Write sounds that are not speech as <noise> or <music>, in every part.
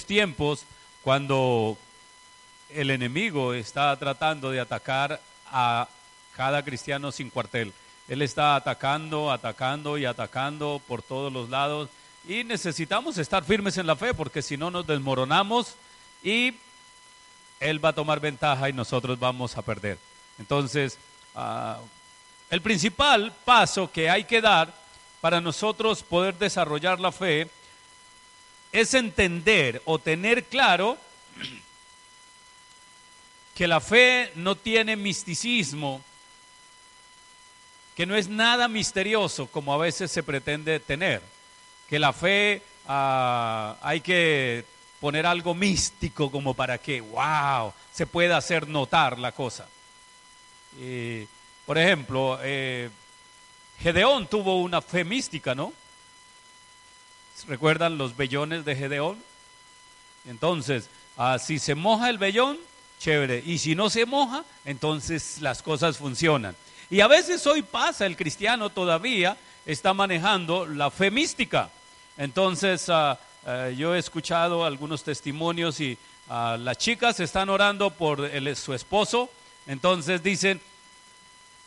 tiempos, cuando el enemigo está tratando de atacar a cada cristiano sin cuartel. Él está atacando, atacando y atacando por todos los lados. Y necesitamos estar firmes en la fe porque si no nos desmoronamos y Él va a tomar ventaja y nosotros vamos a perder. Entonces, ah, el principal paso que hay que dar para nosotros poder desarrollar la fe es entender o tener claro que la fe no tiene misticismo, que no es nada misterioso como a veces se pretende tener, que la fe ah, hay que poner algo místico como para que, wow, se pueda hacer notar la cosa. por ejemplo, eh, Gedeón tuvo una fe mística, ¿no? ¿Recuerdan los vellones de Gedeón? Entonces, ah, si se moja el vellón, chévere. Y si no se moja, entonces las cosas funcionan. Y a veces hoy pasa, el cristiano todavía está manejando la fe mística. Entonces, ah, ah, yo he escuchado algunos testimonios y las chicas están orando por su esposo. Entonces dicen,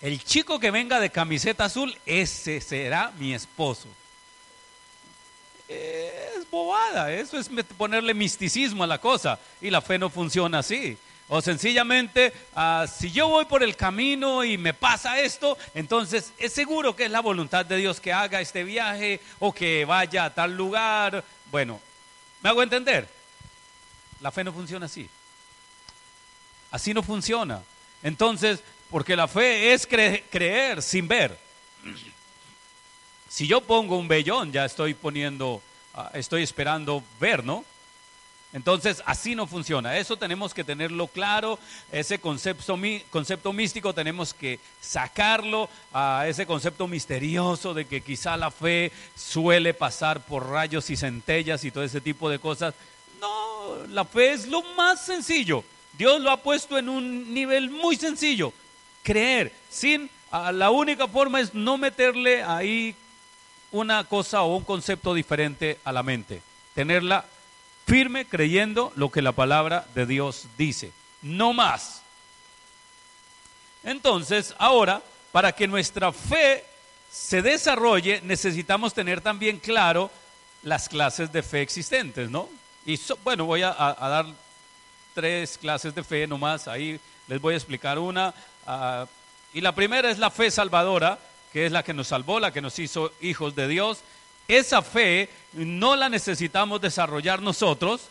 el chico que venga de camiseta azul, ese será mi esposo. Es bobada, eso es ponerle misticismo a la cosa y la fe no funciona así. O sencillamente, ah, si yo voy por el camino y me pasa esto, entonces es seguro que es la voluntad de Dios que haga este viaje o que vaya a tal lugar. Bueno, ¿me hago entender? La fe no funciona así. Así no funciona. Entonces, porque la fe es creer sin ver. Si yo pongo un vellón, ya estoy poniendo, ah, estoy esperando ver, ¿no? Entonces, así no funciona. Eso tenemos que tenerlo claro. Ese concepto, místico tenemos que sacarlo a ese concepto misterioso de que quizá la fe suele pasar por rayos y centellas y todo ese tipo de cosas. No, la fe es lo más sencillo. Dios lo ha puesto en un nivel muy sencillo. Creer. Sin, la única forma es no meterle ahí una cosa o un concepto diferente a la mente. Tenerla firme creyendo lo que la palabra de Dios dice. No más. Entonces, ahora, para que nuestra fe se desarrolle, necesitamos tener también claro las clases de fe existentes, ¿no? Y bueno, voy a, dar tres clases de fe nomás, ahí les voy a explicar una. Ah, y la primera es la fe salvadora, que es la que nos salvó, la que nos hizo hijos de Dios. Esa fe no la necesitamos desarrollar nosotros.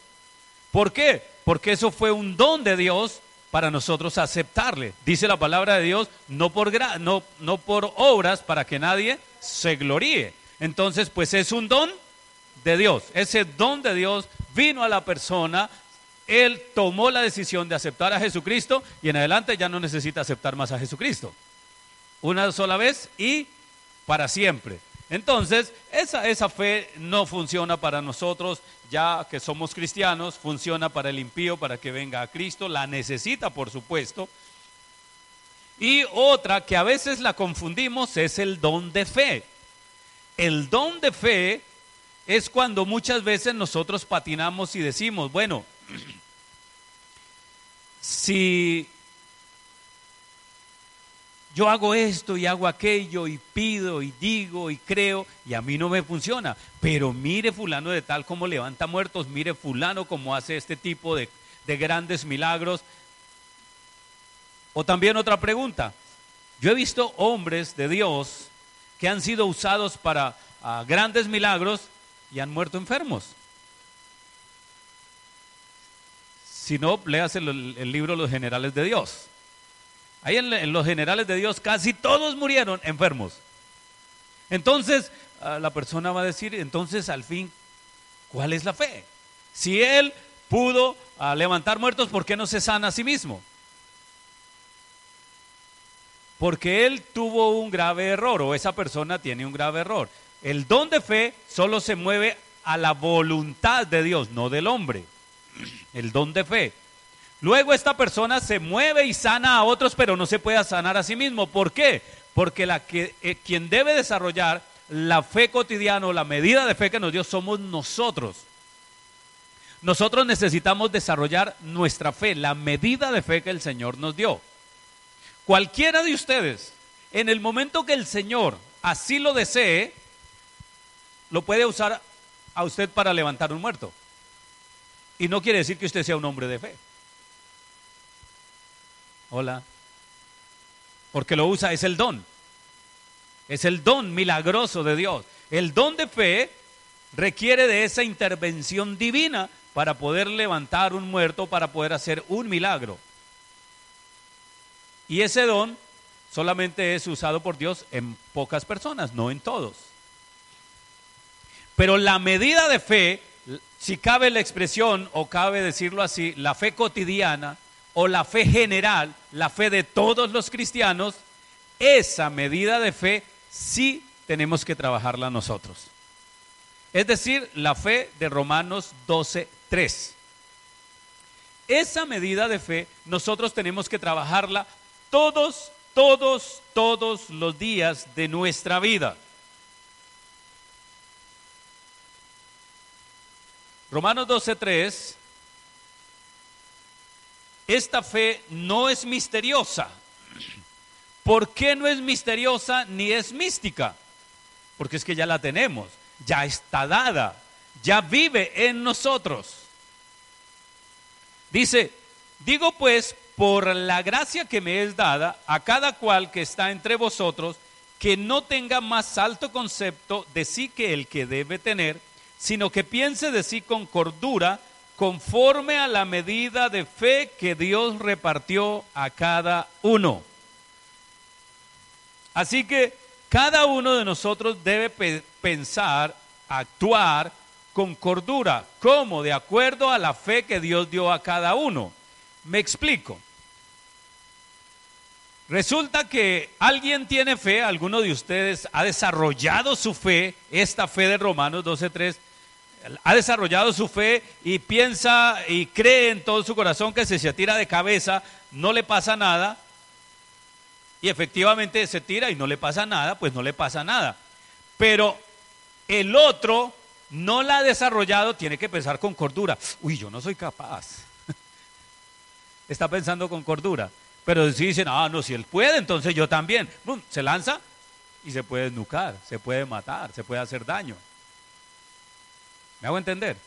¿Por qué? Porque eso fue un don de Dios para nosotros aceptarle. Dice la palabra de Dios, no por, no, no por obras para que nadie se gloríe. Entonces, pues es un don de Dios. Ese don de Dios vino a la persona, él tomó la decisión de aceptar a Jesucristo y en adelante ya no necesita aceptar más a Jesucristo. Una sola vez y para siempre. Entonces, esa, esa fe no funciona para nosotros, ya que somos cristianos, funciona para el impío, para que venga a Cristo, la necesita, por supuesto. Y otra que a veces la confundimos es el don de fe. El don de fe es cuando muchas veces nosotros patinamos y decimos, bueno, <clears throat> si yo hago esto y hago aquello y pido y digo y creo y a mí no me funciona. Pero mire fulano de tal como levanta muertos, mire fulano como hace este tipo de, grandes milagros. O también otra pregunta. Yo he visto hombres de Dios que han sido usados para ah, grandes milagros y han muerto enfermos. Si no, léase el, el libro Los Generales de Dios. Ahí en, los generales de Dios casi todos murieron enfermos. Entonces ah, la persona va a decir, entonces al fin, ¿cuál es la fe? Si él pudo ah, levantar muertos, ¿por qué no se sana a sí mismo? Porque él tuvo un grave error o esa persona tiene un grave error. El don de fe solo se mueve a la voluntad de Dios, no del hombre. El don de fe. Luego esta persona se mueve y sana a otros, pero no se puede sanar a sí mismo. ¿Por qué? Porque la que, eh, quien debe desarrollar la fe cotidiana o la medida de fe que nos dio somos nosotros. nosotros necesitamos desarrollar nuestra fe, la medida de fe que el Señor nos dio. Cualquiera de ustedes, en el momento que el Señor así lo desee, lo puede usar a usted para levantar un muerto. Y no quiere decir que usted sea un hombre de fe. Hola. Porque lo usa, es el don. Es el don milagroso de Dios. El don de fe requiere de esa intervención divina para poder levantar un muerto, para poder hacer un milagro. Y ese don solamente es usado por Dios en pocas personas, no en todos. Pero la medida de fe, si cabe la expresión, o cabe decirlo así, la fe cotidiana o la fe general, la fe de todos los cristianos, esa medida de fe sí tenemos que trabajarla nosotros. Es decir, la fe de Romanos 12, 3. Esa medida de fe nosotros tenemos que trabajarla todos, todos, todos los días de nuestra vida. Romanos 12:3, esta fe no es misteriosa. ¿Por qué no es misteriosa ni es mística? Porque es que ya la tenemos, ya está dada, ya vive en nosotros. Dice, digo pues, por la gracia que me es dada a cada cual que está entre vosotros, que no tenga más alto concepto de sí que el que debe tener, sino que piense de sí con cordura, conforme a la medida de fe que Dios repartió a cada uno. Así que cada uno de nosotros debe pensar, actuar con cordura, como de acuerdo a la fe que Dios dio a cada uno. Me explico. Resulta que alguien tiene fe, alguno de ustedes ha desarrollado su fe, esta fe de Romanos 12.3, ha desarrollado su fe y piensa y cree en todo su corazón que si se tira de cabeza no le pasa nada. Y efectivamente se tira y no le pasa nada, pues no le pasa nada. Pero el otro no la ha desarrollado, tiene que pensar con cordura. Uy, yo no soy capaz. <laughs> Está pensando con cordura. Pero si dicen, ah, no, si él puede, entonces yo también. se lanza y se puede desnucar, se puede matar, se puede hacer daño. ¿Me hago entender?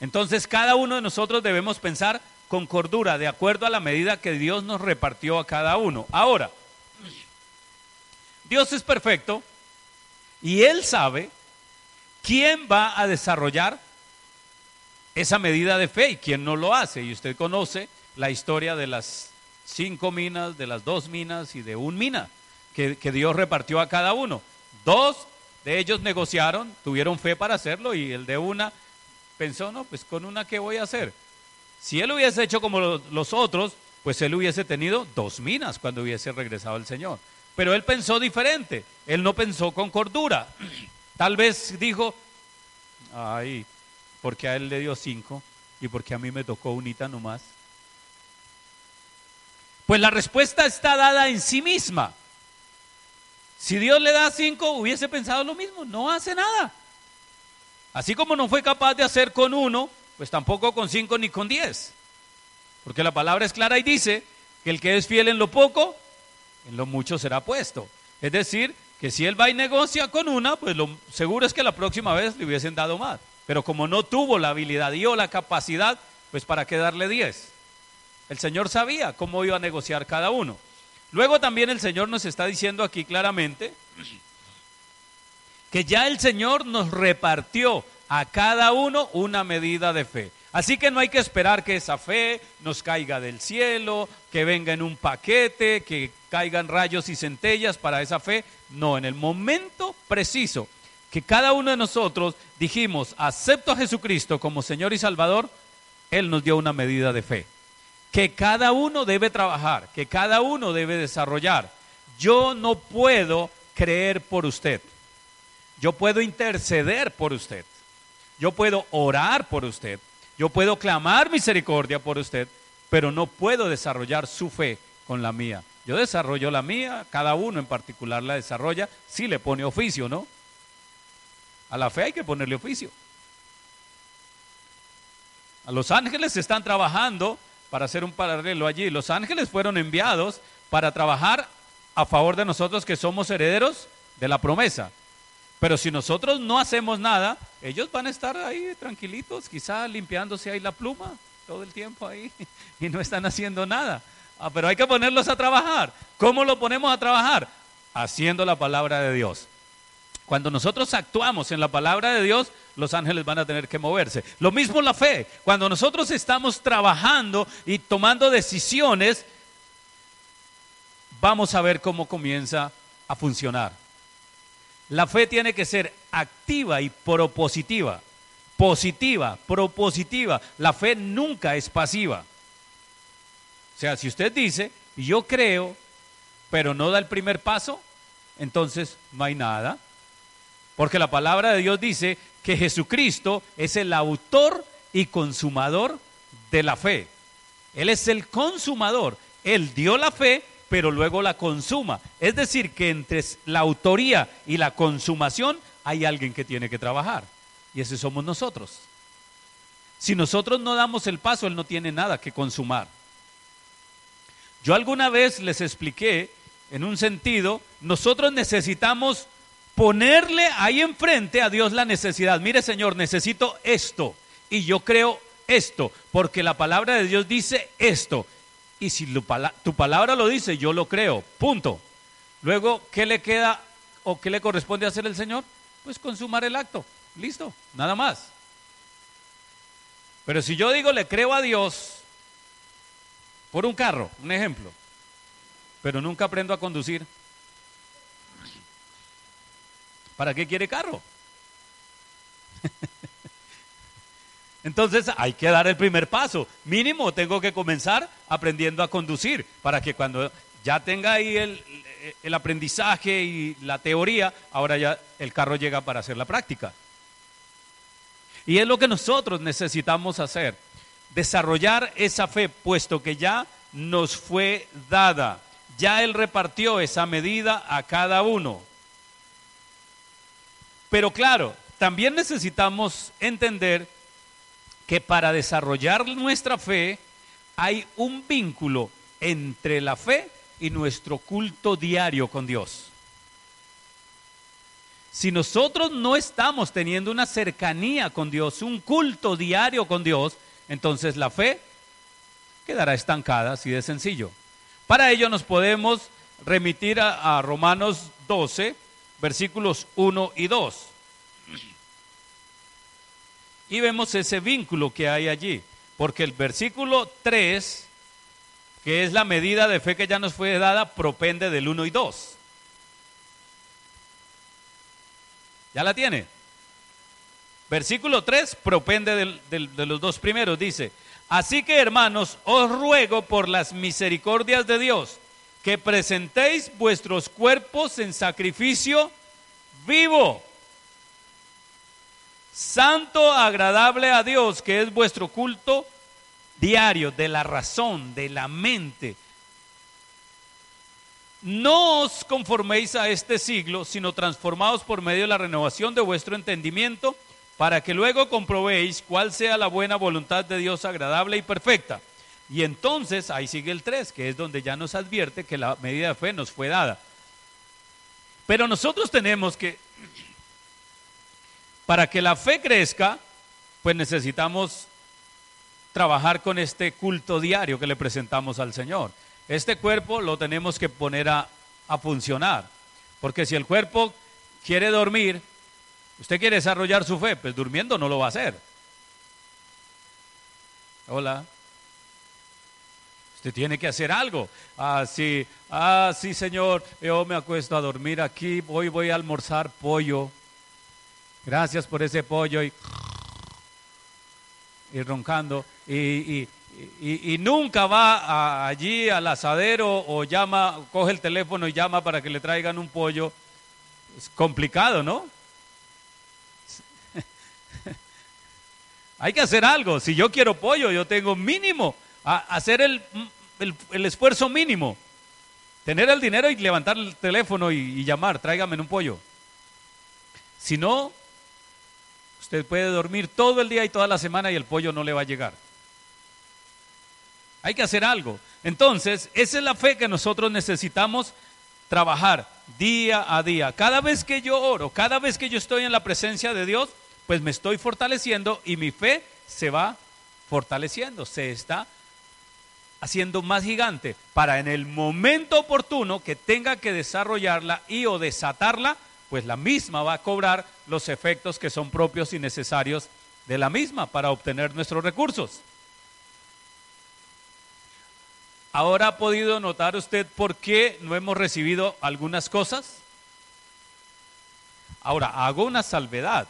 Entonces cada uno de nosotros debemos pensar con cordura, de acuerdo a la medida que Dios nos repartió a cada uno. Ahora, Dios es perfecto y Él sabe quién va a desarrollar esa medida de fe y quién no lo hace. Y usted conoce la historia de las cinco minas, de las dos minas y de un mina que, que Dios repartió a cada uno. Dos de ellos negociaron, tuvieron fe para hacerlo y el de una pensó, no, pues con una qué voy a hacer. Si él hubiese hecho como los otros, pues él hubiese tenido dos minas cuando hubiese regresado el Señor. Pero él pensó diferente, él no pensó con cordura. <clears throat> Tal vez dijo, ay, porque a él le dio cinco y porque a mí me tocó unita nomás. Pues la respuesta está dada en sí misma. Si Dios le da cinco, hubiese pensado lo mismo, no hace nada. Así como no fue capaz de hacer con uno, pues tampoco con cinco ni con diez. Porque la palabra es clara y dice que el que es fiel en lo poco, en lo mucho será puesto. Es decir, que si él va y negocia con una, pues lo seguro es que la próxima vez le hubiesen dado más. Pero como no tuvo la habilidad y o la capacidad, pues para qué darle diez. El Señor sabía cómo iba a negociar cada uno. Luego también el Señor nos está diciendo aquí claramente que ya el Señor nos repartió a cada uno una medida de fe. Así que no hay que esperar que esa fe nos caiga del cielo, que venga en un paquete, que caigan rayos y centellas para esa fe. No, en el momento preciso que cada uno de nosotros dijimos, acepto a Jesucristo como Señor y Salvador, Él nos dio una medida de fe que cada uno debe trabajar, que cada uno debe desarrollar. Yo no puedo creer por usted. Yo puedo interceder por usted. Yo puedo orar por usted. Yo puedo clamar misericordia por usted, pero no puedo desarrollar su fe con la mía. Yo desarrollo la mía, cada uno en particular la desarrolla, si le pone oficio, ¿no? A la fe hay que ponerle oficio. Los ángeles están trabajando, para hacer un paralelo allí, los ángeles fueron enviados para trabajar a favor de nosotros que somos herederos de la promesa. Pero si nosotros no hacemos nada, ellos van a estar ahí tranquilitos, quizá limpiándose ahí la pluma todo el tiempo ahí <laughs> y no están haciendo nada. Ah, pero hay que ponerlos a trabajar. ¿Cómo lo ponemos a trabajar? Haciendo la palabra de Dios. Cuando nosotros actuamos en la palabra de Dios, los ángeles van a tener que moverse. Lo mismo la fe. Cuando nosotros estamos trabajando y tomando decisiones, vamos a ver cómo comienza a funcionar. La fe tiene que ser activa y propositiva. Positiva, propositiva. La fe nunca es pasiva. O sea, si usted dice, yo creo, pero no da el primer paso, entonces no hay nada. Porque la palabra de Dios dice que Jesucristo es el autor y consumador de la fe. Él es el consumador. Él dio la fe, pero luego la consuma. Es decir, que entre la autoría y la consumación hay alguien que tiene que trabajar. Y ese somos nosotros. Si nosotros no damos el paso, Él no tiene nada que consumar. Yo alguna vez les expliqué, en un sentido, nosotros necesitamos ponerle ahí enfrente a Dios la necesidad. Mire Señor, necesito esto y yo creo esto, porque la palabra de Dios dice esto. Y si tu palabra lo dice, yo lo creo. Punto. Luego, ¿qué le queda o qué le corresponde hacer el Señor? Pues consumar el acto. Listo, nada más. Pero si yo digo le creo a Dios por un carro, un ejemplo, pero nunca aprendo a conducir, ¿Para qué quiere carro? <laughs> Entonces hay que dar el primer paso. Mínimo tengo que comenzar aprendiendo a conducir para que cuando ya tenga ahí el, el, aprendizaje y la teoría, ahora ya el carro llega para hacer la práctica. Y es lo que nosotros necesitamos hacer, desarrollar esa fe, puesto que ya nos fue dada, ya Él repartió esa medida a cada uno. Pero claro, también necesitamos entender que para desarrollar nuestra fe hay un vínculo entre la fe y nuestro culto diario con Dios. Si nosotros no estamos teniendo una cercanía con Dios, un culto diario con Dios, entonces la fe quedará estancada, así de sencillo. Para ello nos podemos remitir a, a Romanos 12, versículos 1 y 2. Y vemos ese vínculo que hay allí, porque el versículo 3, que es la medida de fe que ya nos fue dada, propende del 1 y 2. ¿Ya la tiene? Versículo 3 propende de los dos primeros, dice, así que hermanos, os ruego por las misericordias de Dios, que presentéis vuestros cuerpos en sacrificio vivo, santo, agradable a Dios, que es vuestro culto diario de la razón, de la mente. No os conforméis a este siglo, sino transformaos por medio de la renovación de vuestro entendimiento, para que luego comprobéis cuál sea la buena voluntad de Dios agradable y perfecta. Y entonces, ahí sigue el 3, que es donde ya nos advierte que la medida de fe nos fue dada. Pero nosotros tenemos que, <clears throat> para que la fe crezca, pues necesitamos trabajar con este culto diario que le presentamos al Señor. Este cuerpo lo tenemos que poner a, a funcionar, porque si el cuerpo quiere dormir, usted quiere desarrollar su fe, pues durmiendo no lo va a hacer. Hola. Usted tiene que hacer algo. Ah, sí, ah, sí, Señor, yo me acuesto a dormir aquí, hoy voy a almorzar pollo. Gracias por ese pollo y, y roncando. Y, y, nunca va allí al asadero o llama, coge el teléfono y llama para que le traigan un pollo. Es complicado, ¿no? <laughs> Hay que hacer algo. Si yo quiero pollo, yo tengo mínimo a hacer el, el, esfuerzo mínimo. Tener el dinero y levantar el teléfono y, llamar, tráigame un pollo. Si no, usted puede dormir todo el día y toda la semana y el pollo no le va a llegar. Hay que hacer algo. Entonces, esa es la fe que nosotros necesitamos trabajar día a día. Cada vez que yo oro, cada vez que yo estoy en la presencia de Dios, pues me estoy fortaleciendo y mi fe se va fortaleciendo, se está haciendo más gigante para en el momento oportuno que tenga que desarrollarla y o desatarla, pues la misma va a cobrar los efectos que son propios y necesarios de la misma para obtener nuestros recursos. Ahora ha podido notar usted por qué no hemos recibido algunas cosas. Ahora, hago una salvedad.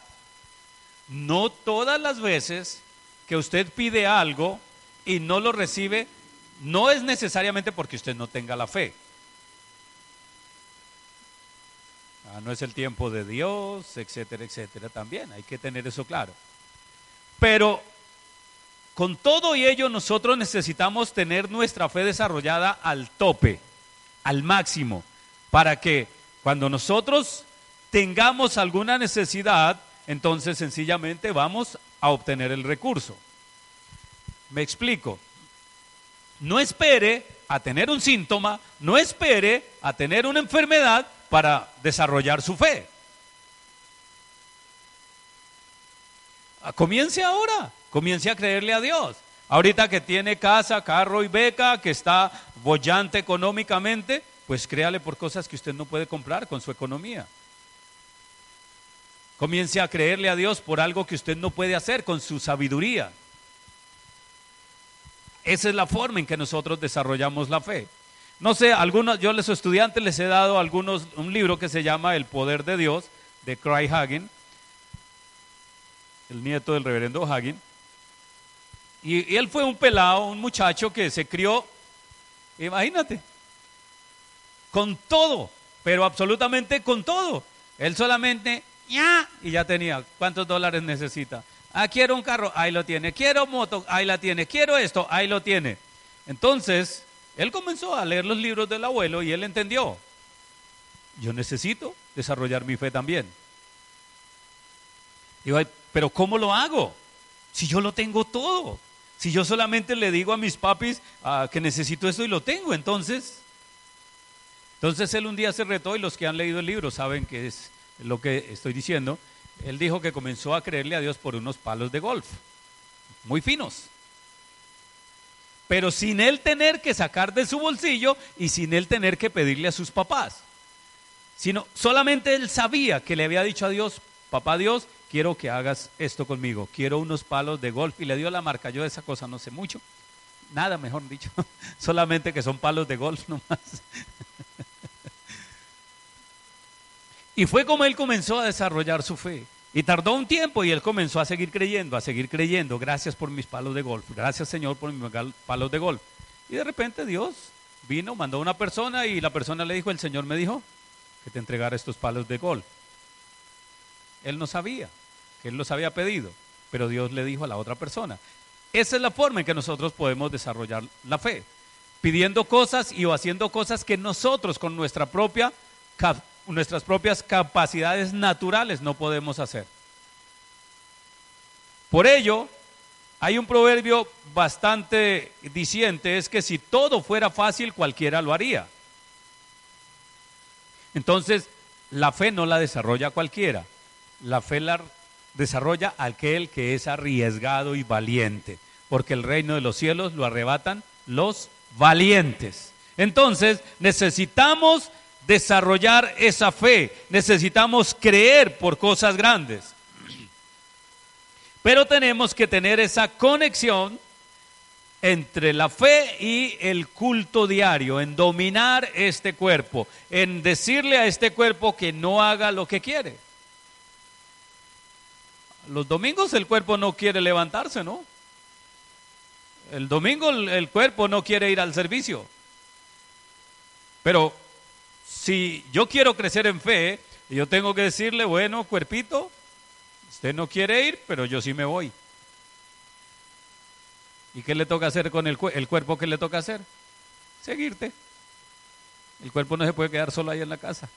No todas las veces que usted pide algo y no lo recibe, no es necesariamente porque usted no tenga la fe. Ah, no es el tiempo de Dios, etcétera, etcétera, también. Hay que tener eso claro. Pero con todo y ello nosotros necesitamos tener nuestra fe desarrollada al tope, al máximo, para que cuando nosotros tengamos alguna necesidad, entonces sencillamente vamos a obtener el recurso. Me explico. No espere a tener un síntoma, no espere a tener una enfermedad para desarrollar su fe. Ah, comience ahora, comience a creerle a Dios. Ahorita que tiene casa, carro y beca, que está bollante económicamente, pues créale por cosas que usted no puede comprar con su economía. Comience a creerle a Dios por algo que usted no puede hacer con su sabiduría. Esa es la forma en que nosotros desarrollamos la fe. No sé, algunos, yo a los estudiantes les he dado algunos, un libro que se llama El Poder de Dios, de Craig Hagen, el nieto del reverendo Hagen. Y, y él fue un pelado, un muchacho que se crió, imagínate, con todo, pero absolutamente con todo. Él solamente, ya, y ya tenía, ¿cuántos dólares necesita? Ah, quiero un carro, ahí lo tiene. Quiero moto, ahí la tiene. Quiero esto, ahí lo tiene. Entonces, él comenzó a leer los libros del abuelo y él entendió. Yo necesito desarrollar mi fe también. Digo, pero ¿cómo lo hago? Si yo lo tengo todo. Si yo solamente le digo a mis papis ah, que necesito esto y lo tengo, entonces. Entonces él un día se retó y los que han leído el libro saben que es lo que estoy diciendo él dijo que comenzó a creerle a Dios por unos palos de golf, muy finos. Pero sin él tener que sacar de su bolsillo y sin él tener que pedirle a sus papás. Sino solamente él sabía que le había dicho a Dios, papá Dios, quiero que hagas esto conmigo, quiero unos palos de golf y le dio la marca. Yo de esa cosa no sé mucho, nada mejor dicho, <laughs> solamente que son palos de golf nomás. <laughs> Y fue como él comenzó a desarrollar su fe. Y tardó un tiempo y él comenzó a seguir creyendo, a seguir creyendo. Gracias por mis palos de golf. Gracias Señor por mis palos de golf. Y de repente Dios vino, mandó a una persona y la persona le dijo, el Señor me dijo que te entregara estos palos de golf. Él no sabía que él los había pedido, pero Dios le dijo a la otra persona. Esa es la forma en que nosotros podemos desarrollar la fe, pidiendo cosas y o haciendo cosas que nosotros con nuestra propia nuestras propias capacidades naturales no podemos hacer. Por ello, hay un proverbio bastante diciente, es que si todo fuera fácil, cualquiera lo haría. Entonces, la fe no la desarrolla cualquiera, la fe la desarrolla aquel que es arriesgado y valiente, porque el reino de los cielos lo arrebatan los valientes. Entonces, necesitamos desarrollar esa fe. Necesitamos creer por cosas grandes. Pero tenemos que tener esa conexión entre la fe y el culto diario, en dominar este cuerpo, en decirle a este cuerpo que no haga lo que quiere. Los domingos el cuerpo no quiere levantarse, ¿no? El domingo el cuerpo no quiere ir al servicio. Pero si yo quiero crecer en fe, yo tengo que decirle, bueno, cuerpito, usted no quiere ir, pero yo sí me voy. ¿Y qué le toca hacer con el, el cuerpo? ¿Qué le toca hacer? Seguirte. El cuerpo no se puede quedar solo ahí en la casa.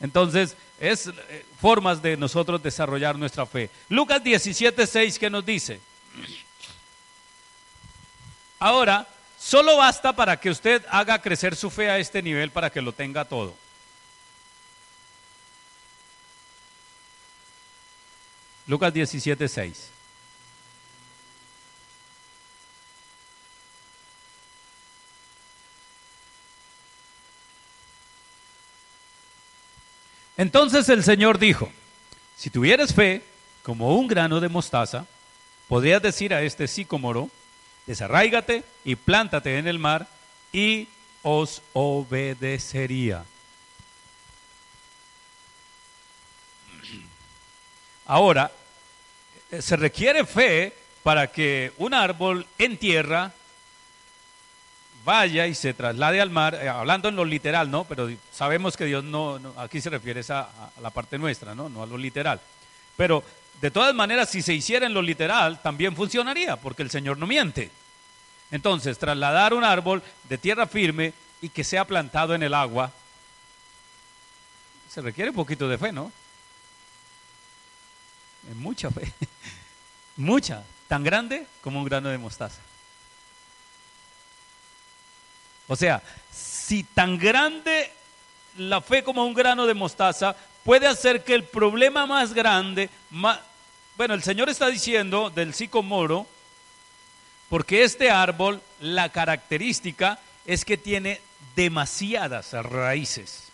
Entonces, es eh, formas de nosotros desarrollar nuestra fe. Lucas 17, 6, ¿qué nos dice? Ahora, solo basta para que usted haga crecer su fe a este nivel para que lo tenga todo. Lucas 17, 6. Entonces el Señor dijo, si tuvieras fe como un grano de mostaza, podrías decir a este sicómoro, desarráigate y plántate en el mar y os obedecería. Ahora, eh, se requiere fe para que un árbol en tierra vaya y se traslade al mar, eh, hablando en lo literal, ¿no? Pero sabemos que Dios no, aquí se refiere a, a, la parte nuestra, ¿no? No a lo literal. Pero de todas maneras, si se hiciera en lo literal, también funcionaría, porque el Señor no miente. Entonces, trasladar un árbol de tierra firme y que sea plantado en el agua, se requiere un poquito de fe, ¿no? Mucha fe. <laughs> Mucha. Tan grande como un grano de mostaza. O sea, si tan grande la fe como un grano de mostaza puede hacer que el problema más grande, bueno, el Señor está diciendo del sicomoro, porque este árbol, la característica es que tiene demasiadas raíces.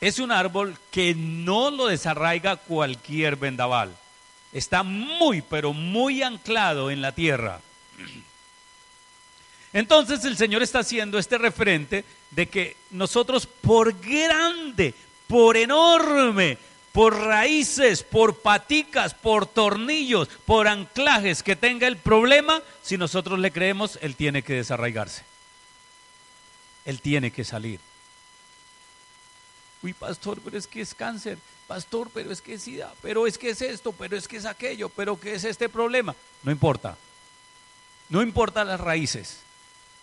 Es un árbol que no lo desarraiga cualquier vendaval. Está muy, pero muy anclado en la tierra. Entonces el Señor está haciendo este referente de que nosotros por grande, por enorme, por raíces, por paticas, por tornillos, por anclajes que tenga el problema, si nosotros le creemos, Él tiene que desarraigarse. Él tiene que salir. Uy, pastor, pero es que es cáncer. Pastor, pero es que es sida. Pero es que es esto, pero es que es aquello, pero que es este problema. No importa. No importa las raíces.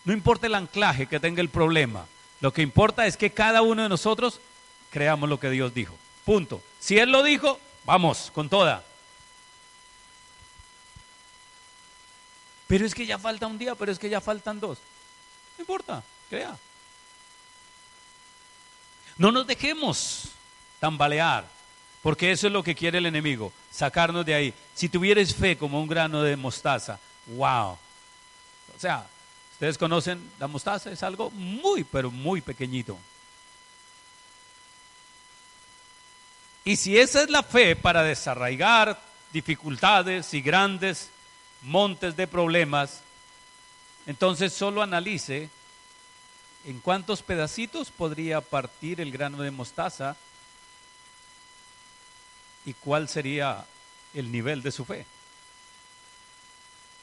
No importa el anclaje que tenga el problema. Lo que importa es que cada uno de nosotros creamos lo que Dios dijo. Punto. Si Él lo dijo, vamos, con toda. Pero es que ya falta un día, pero es que ya faltan dos. No importa, crea. No nos dejemos tambalear, porque eso es lo que quiere el enemigo, sacarnos de ahí. Si tuvieres fe como un grano de mostaza, wow. O sea, Ustedes conocen la mostaza, es algo muy, pero muy pequeñito. Y si esa es la fe para desarraigar dificultades y grandes montes de problemas, entonces solo analice en cuántos pedacitos podría partir el grano de mostaza y cuál sería el nivel de su fe.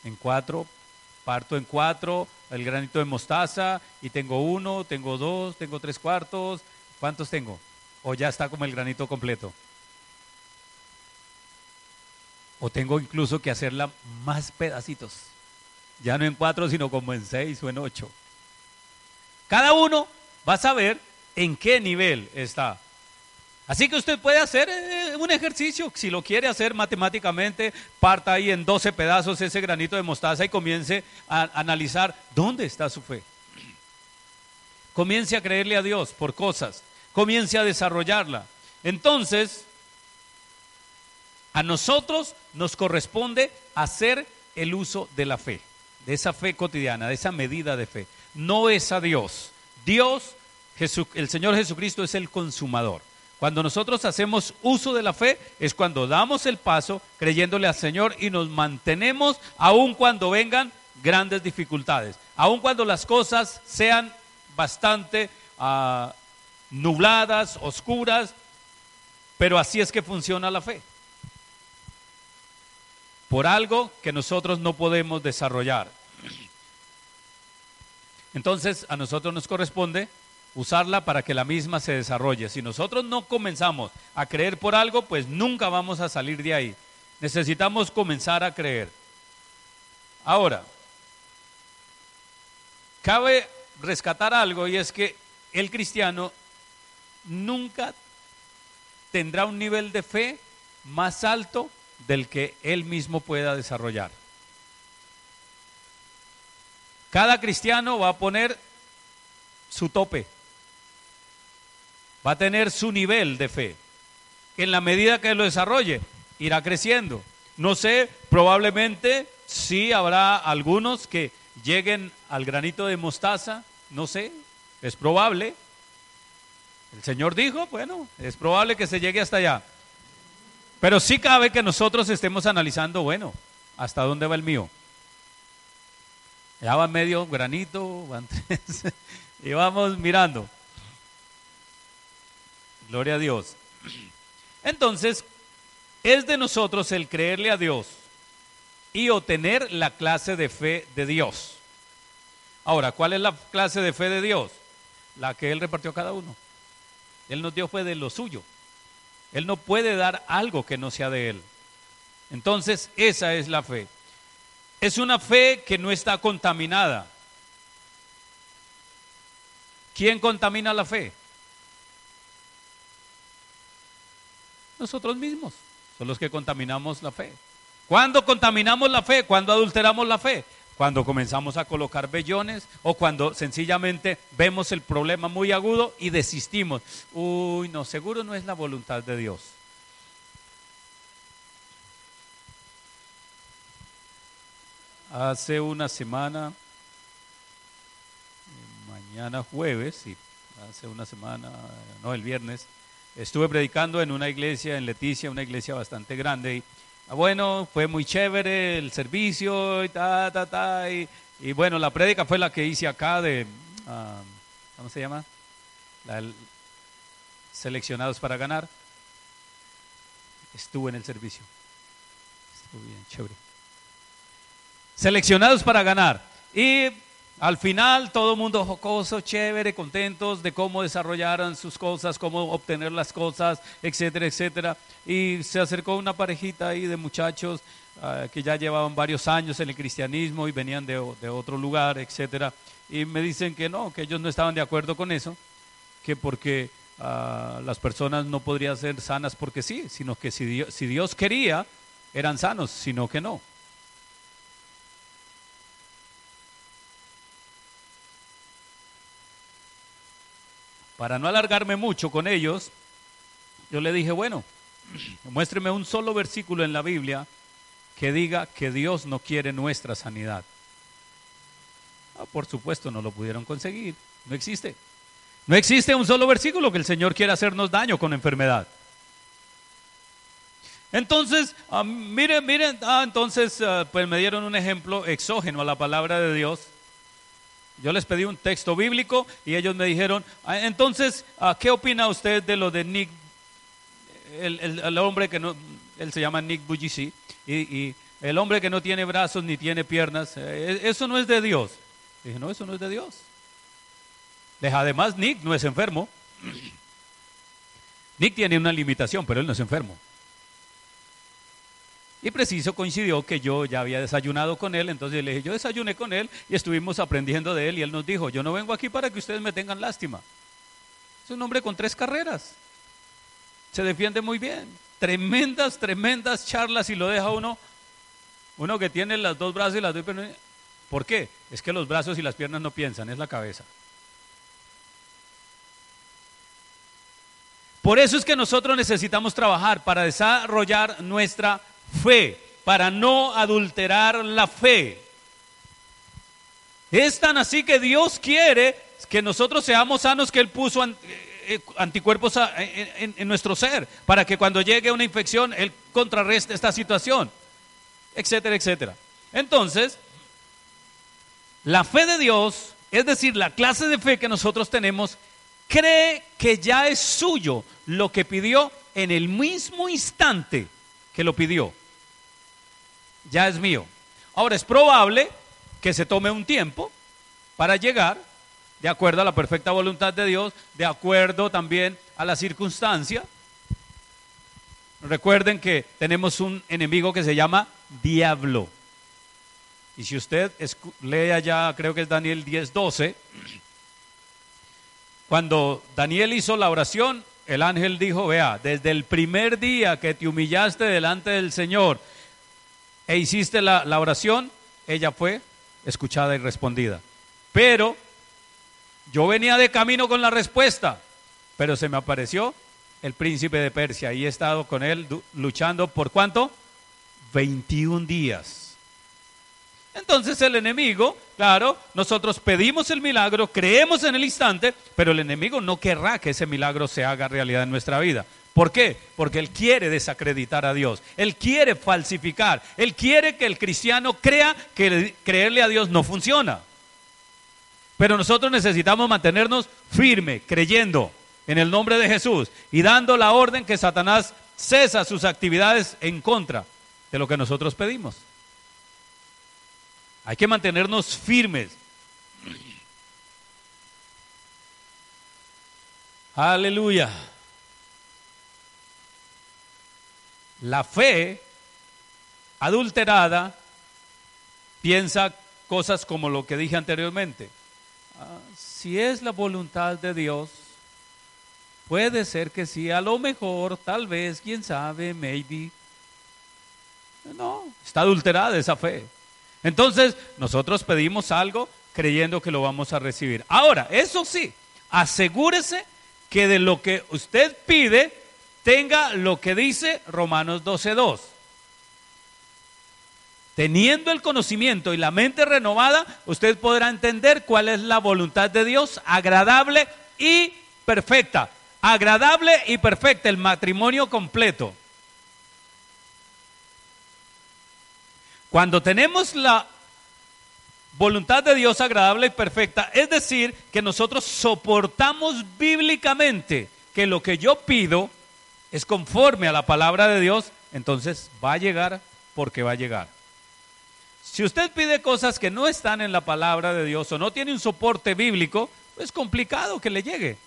En cuatro, parto en cuatro, el granito de mostaza y tengo uno, tengo dos, tengo tres cuartos. ¿Cuántos tengo? O ya está como el granito completo. O tengo incluso que hacerla más pedacitos. Ya no en cuatro, sino como en seis o en ocho. Cada uno va a saber en qué nivel está. Así que usted puede hacer eh, un ejercicio, si lo quiere hacer matemáticamente, parta ahí en 12 pedazos ese granito de mostaza y comience a analizar dónde está su fe. Comience a creerle a Dios por cosas, comience a desarrollarla. Entonces, a nosotros nos corresponde hacer el uso de la fe, de esa fe cotidiana, de esa medida de fe. No es a Dios. Dios, el Señor Jesucristo es el consumador. Cuando nosotros hacemos uso de la fe es cuando damos el paso creyéndole al Señor y nos mantenemos aun cuando vengan grandes dificultades, aun cuando las cosas sean bastante uh, nubladas, oscuras, pero así es que funciona la fe. Por algo que nosotros no podemos desarrollar. Entonces a nosotros nos corresponde usarla para que la misma se desarrolle. Si nosotros no comenzamos a creer por algo, pues nunca vamos a salir de ahí. Necesitamos comenzar a creer. Ahora, cabe rescatar algo y es que el cristiano nunca tendrá un nivel de fe más alto del que él mismo pueda desarrollar. Cada cristiano va a poner su tope, va a tener su nivel de fe. En la medida que lo desarrolle, irá creciendo. No sé, probablemente sí habrá algunos que lleguen al granito de mostaza, no sé, es probable. El Señor dijo, bueno, es probable que se llegue hasta allá. Pero sí cabe que nosotros estemos analizando, bueno, ¿hasta dónde va el mío? Ya va medio granito, van <laughs> y vamos mirando. Gloria a Dios. Entonces, es de nosotros el creerle a Dios y obtener la clase de fe de Dios. Ahora, ¿cuál es la clase de fe de Dios? La que Él repartió a cada uno. Él nos dio fue de lo suyo. Él no puede dar algo que no sea de Él. Entonces, esa es la fe. Es una fe que no está contaminada. ¿Quién contamina la fe? Nosotros mismos son los que contaminamos la fe. ¿Cuándo contaminamos la fe? ¿Cuándo adulteramos la fe? Cuando comenzamos a colocar vellones o cuando sencillamente vemos el problema muy agudo y desistimos. Uy, no, seguro no es la voluntad de Dios. Hace una semana, mañana jueves, sí, hace una semana, no, el viernes, estuve predicando en una iglesia en Leticia, una iglesia bastante grande. Y, bueno, fue muy chévere el servicio y ta, ta, ta. Y, bueno, la prédica fue la que hice acá de, ah, ¿cómo se llama? seleccionados para ganar. Estuve en el servicio. Estuvo bien, chévere. Seleccionados para ganar. Y al final todo mundo jocoso, chévere, contentos de cómo desarrollaran sus cosas, cómo obtener las cosas, etcétera, etcétera. Y se acercó una parejita ahí de muchachos ah, que ya llevaban varios años en el cristianismo y venían de, otro lugar, etcétera. Y me dicen que no, que ellos no estaban de acuerdo con eso, que porque ah, las personas no podrían ser sanas porque sí, sino que si Dios quería, eran sanos, sino que no. Para no alargarme mucho con ellos, yo le dije, bueno, <clears throat> muéstreme un solo versículo en la Biblia que diga que Dios no quiere nuestra sanidad. Ah, por supuesto, no lo pudieron conseguir. No existe. No existe un solo versículo que el Señor quiera hacernos daño con enfermedad. Entonces, ah, miren, miren, ah, entonces, ah, pues me dieron un ejemplo exógeno a la palabra de Dios yo les pedí un texto bíblico y ellos me dijeron, ah, entonces, ¿qué opina usted de lo de Nick, el, hombre que no, él se llama Nick Bujisi, y, el hombre que no tiene brazos ni tiene piernas, eh, eso no es de Dios. dije, no, eso no es de Dios. Además, Nick no es enfermo. <clears throat> Nick tiene una limitación, pero él no es enfermo. Y preciso coincidió que yo ya había desayunado con él, entonces le dije, yo desayuné con él y estuvimos aprendiendo de él y él nos dijo, yo no vengo aquí para que ustedes me tengan lástima. Es un hombre con tres carreras. Se defiende muy bien. Tremendas, tremendas charlas y lo deja uno, uno que tiene los dos brazos y las dos piernas. ¿Por qué? Es que los brazos y las piernas no piensan, es la cabeza. Por eso es que nosotros necesitamos trabajar para desarrollar nuestra fe, para no adulterar la fe. Es tan así que Dios quiere que nosotros seamos sanos que Él puso eh, anticuerpos en, nuestro ser, para que cuando llegue una infección Él contrarreste esta situación, etcétera, etcétera. Entonces, la fe de Dios, es decir, la clase de fe que nosotros tenemos, cree que ya es suyo lo que pidió en el mismo instante que lo pidió ya es mío. Ahora es probable que se tome un tiempo para llegar, de acuerdo a la perfecta voluntad de Dios, de acuerdo también a la circunstancia. Recuerden que tenemos un enemigo que se llama diablo. Y si usted lee allá, creo que es Daniel 10:12, cuando Daniel hizo la oración, el ángel dijo, vea, desde el primer día que te humillaste delante del Señor e hiciste la, oración, ella fue escuchada y respondida. Pero yo venía de camino con la respuesta, pero se me apareció el príncipe de Persia y he estado con él luchando por cuánto? 21 días. Entonces el enemigo, claro, nosotros pedimos el milagro, creemos en el instante, pero el enemigo no querrá que ese milagro se haga realidad en nuestra vida. ¿Por qué? Porque él quiere desacreditar a Dios, él quiere falsificar, él quiere que el cristiano crea que creerle a Dios no funciona. Pero nosotros necesitamos mantenernos firme, creyendo en el nombre de Jesús y dando la orden que Satanás cesa sus actividades en contra de lo que nosotros pedimos. Hay que mantenernos firmes. Aleluya. La fe adulterada piensa cosas como lo que dije anteriormente. Ah, si es la voluntad de Dios, puede ser que sí, a lo mejor, tal vez, quién sabe, maybe. No, está adulterada esa fe. Entonces, nosotros pedimos algo creyendo que lo vamos a recibir. Ahora, eso sí, asegúrese que de lo que usted pide tenga lo que dice Romanos 12.2. Teniendo el conocimiento y la mente renovada, usted podrá entender cuál es la voluntad de Dios agradable y perfecta. Agradable y perfecta, el matrimonio completo. Cuando tenemos la voluntad de Dios agradable y perfecta, es decir, que nosotros soportamos bíblicamente que lo que yo pido es conforme a la palabra de Dios, entonces va a llegar porque va a llegar. Si usted pide cosas que no están en la palabra de Dios o no tiene un soporte bíblico, es complicado que le llegue.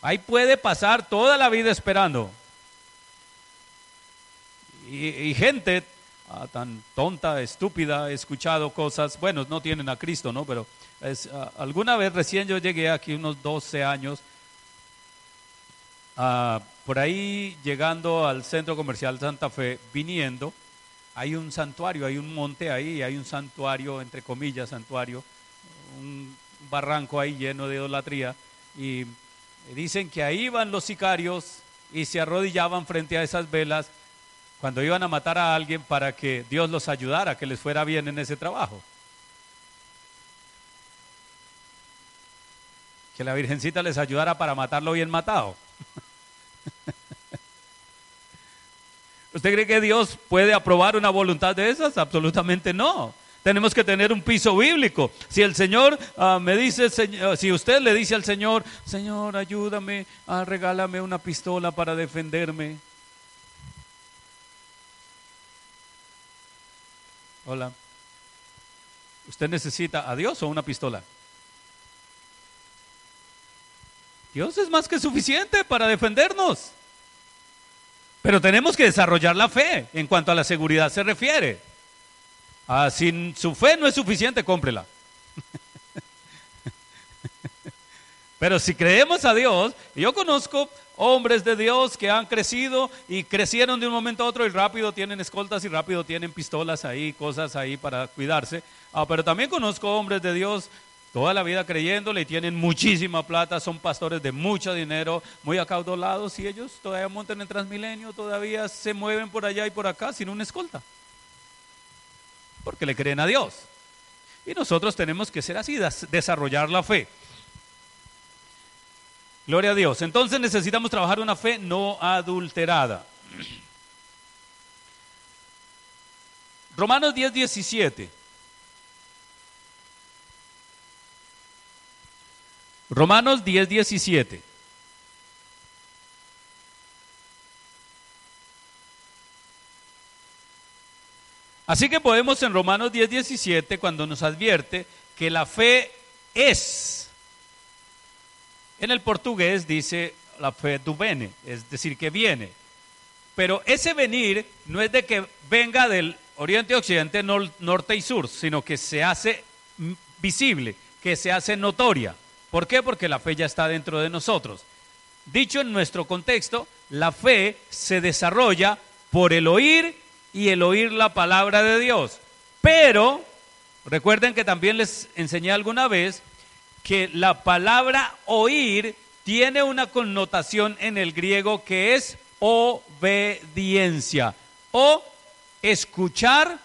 Ahí puede pasar toda la vida esperando. Y, gente Ah, tan tonta, estúpida, he escuchado cosas, bueno, no tienen a Cristo, ¿no? Pero ah, alguna vez recién yo llegué aquí, unos 12 años, ah, por ahí llegando al centro comercial Santa Fe, viniendo, hay un santuario, hay un monte ahí, hay un santuario, entre comillas, santuario, un barranco ahí lleno de idolatría, y dicen que ahí van los sicarios y se arrodillaban frente a esas velas cuando iban a matar a alguien para que Dios los ayudara, que les fuera bien en ese trabajo. Que la Virgencita les ayudara para matarlo bien matado. ¿Usted cree que Dios puede aprobar una voluntad de esas? Absolutamente no. Tenemos que tener un piso bíblico. Si el Señor ah, me dice, si usted le dice al Señor, Señor, ayúdame, ah, regálame una pistola para defenderme. Hola. ¿Usted necesita a Dios o una pistola? Dios es más que suficiente para defendernos. Pero tenemos que desarrollar la fe en cuanto a la seguridad se refiere. Ah, si su fe no es suficiente, cómprela. <laughs> Pero si creemos a Dios, yo conozco hombres de Dios que han crecido y crecieron de un momento a otro y rápido tienen escoltas y rápido tienen pistolas ahí, cosas ahí para cuidarse. Ah, pero también conozco hombres de Dios toda la vida creyéndole y tienen muchísima plata, son pastores de mucho dinero, muy acaudalados y ellos todavía montan en Transmilenio, todavía se mueven por allá y por acá sin una escolta. Porque le creen a Dios. Y nosotros tenemos que ser así, desarrollar la fe. Gloria a Dios. Entonces necesitamos trabajar una fe no adulterada. <clears throat> Romanos 10, 17. Romanos 10, 17. Así que podemos en Romanos 10, 17, cuando nos advierte que la fe es en el portugués dice la fe du bene, es decir, que viene. Pero ese venir no es de que venga del oriente, occidente, norte y sur, sino que se hace visible, que se hace notoria. ¿Por qué? Porque la fe ya está dentro de nosotros. dicho en nuestro contexto, la fe se desarrolla por el oír y el oír la palabra de Dios. Pero, recuerden que también les enseñé alguna vez que la palabra oír tiene una connotación en el griego que es obediencia o escuchar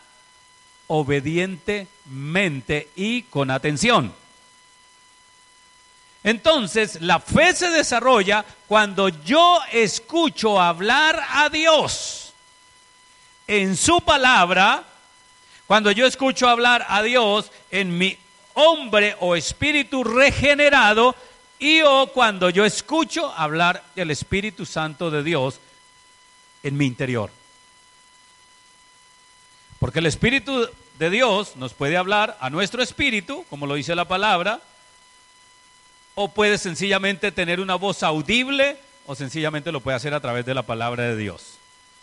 obedientemente y con atención. Entonces, la fe se desarrolla cuando yo escucho hablar a Dios en su palabra, cuando yo escucho hablar a Dios en mi hombre o espíritu regenerado y o cuando yo escucho hablar del Espíritu Santo de Dios en mi interior. Porque el Espíritu de Dios nos puede hablar a nuestro espíritu, como lo dice la palabra, o puede sencillamente tener una voz audible, o sencillamente lo puede hacer a través de la palabra de Dios.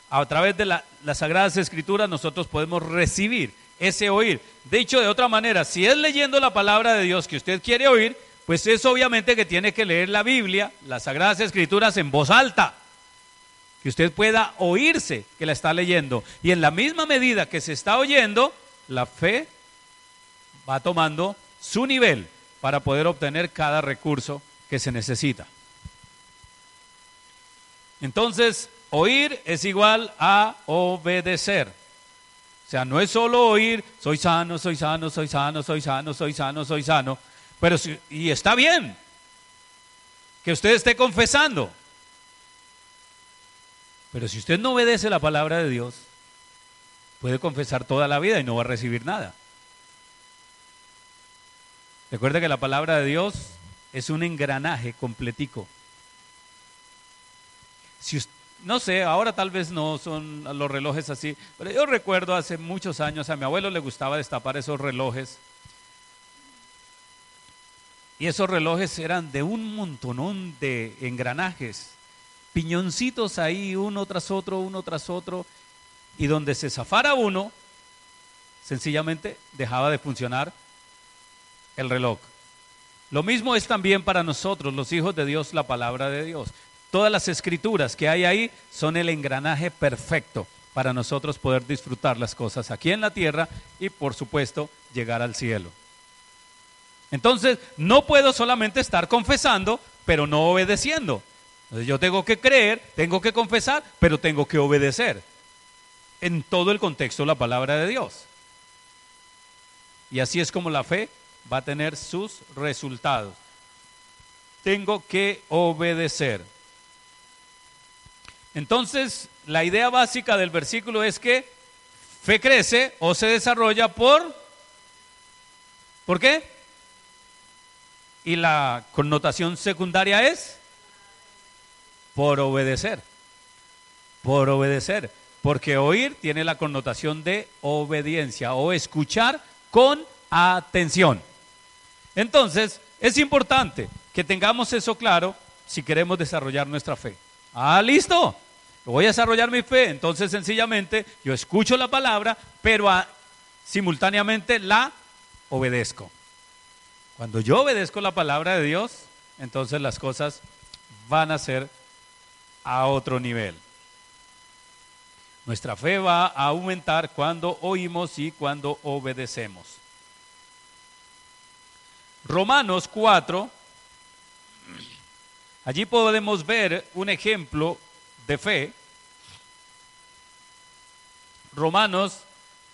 A través de las Sagradas Escrituras nosotros podemos recibir ese oír. De hecho, de otra manera, si es leyendo la palabra de Dios que usted quiere oír, pues es obviamente que tiene que leer la Biblia, las Sagradas Escrituras en voz alta que usted pueda oírse que la está leyendo. Y en la misma medida que se está oyendo, la fe va tomando su nivel para poder obtener cada recurso que se necesita. Entonces, oír es igual a obedecer. O sea, no es solo oír, soy sano, soy sano, soy sano, soy sano, soy sano, soy sano. Pero y está bien que usted esté confesando. Pero si usted no obedece la palabra de Dios, puede confesar toda la vida y no va a recibir nada. Recuerde que la palabra de Dios es un engranaje completico. Si no sé, ahora tal vez no son los relojes así, pero yo recuerdo hace muchos años a mi abuelo le gustaba destapar esos relojes. Y esos relojes eran de un montonón de engranajes piñoncitos ahí, uno tras otro, uno tras otro, y donde se zafara uno, sencillamente dejaba de funcionar el reloj. Lo mismo es también para nosotros, los hijos de Dios, la palabra de Dios. Todas las escrituras que hay ahí son el engranaje perfecto para nosotros poder disfrutar las cosas aquí en la tierra y por supuesto llegar al cielo. Entonces, no puedo solamente estar confesando, pero no obedeciendo. Entonces yo tengo que creer, tengo que confesar, pero tengo que obedecer. En todo el contexto la palabra de Dios. Y así es como la fe va a tener sus resultados. Tengo que obedecer. Entonces, la idea básica del versículo es que fe crece o se desarrolla por... ¿Por qué? Y la connotación secundaria es por obedecer. Por obedecer. Porque oír tiene la connotación de obediencia o escuchar con atención. Entonces, es importante que tengamos eso claro si queremos desarrollar nuestra fe. Ah, listo. Voy a desarrollar mi fe. Entonces, sencillamente, yo escucho la palabra, pero simultáneamente la obedezco. Cuando yo obedezco la palabra de Dios, entonces las cosas van a ser a otro nivel. Nuestra fe va a aumentar cuando oímos y cuando obedecemos. Romanos 4, allí podemos ver un ejemplo de fe. Romanos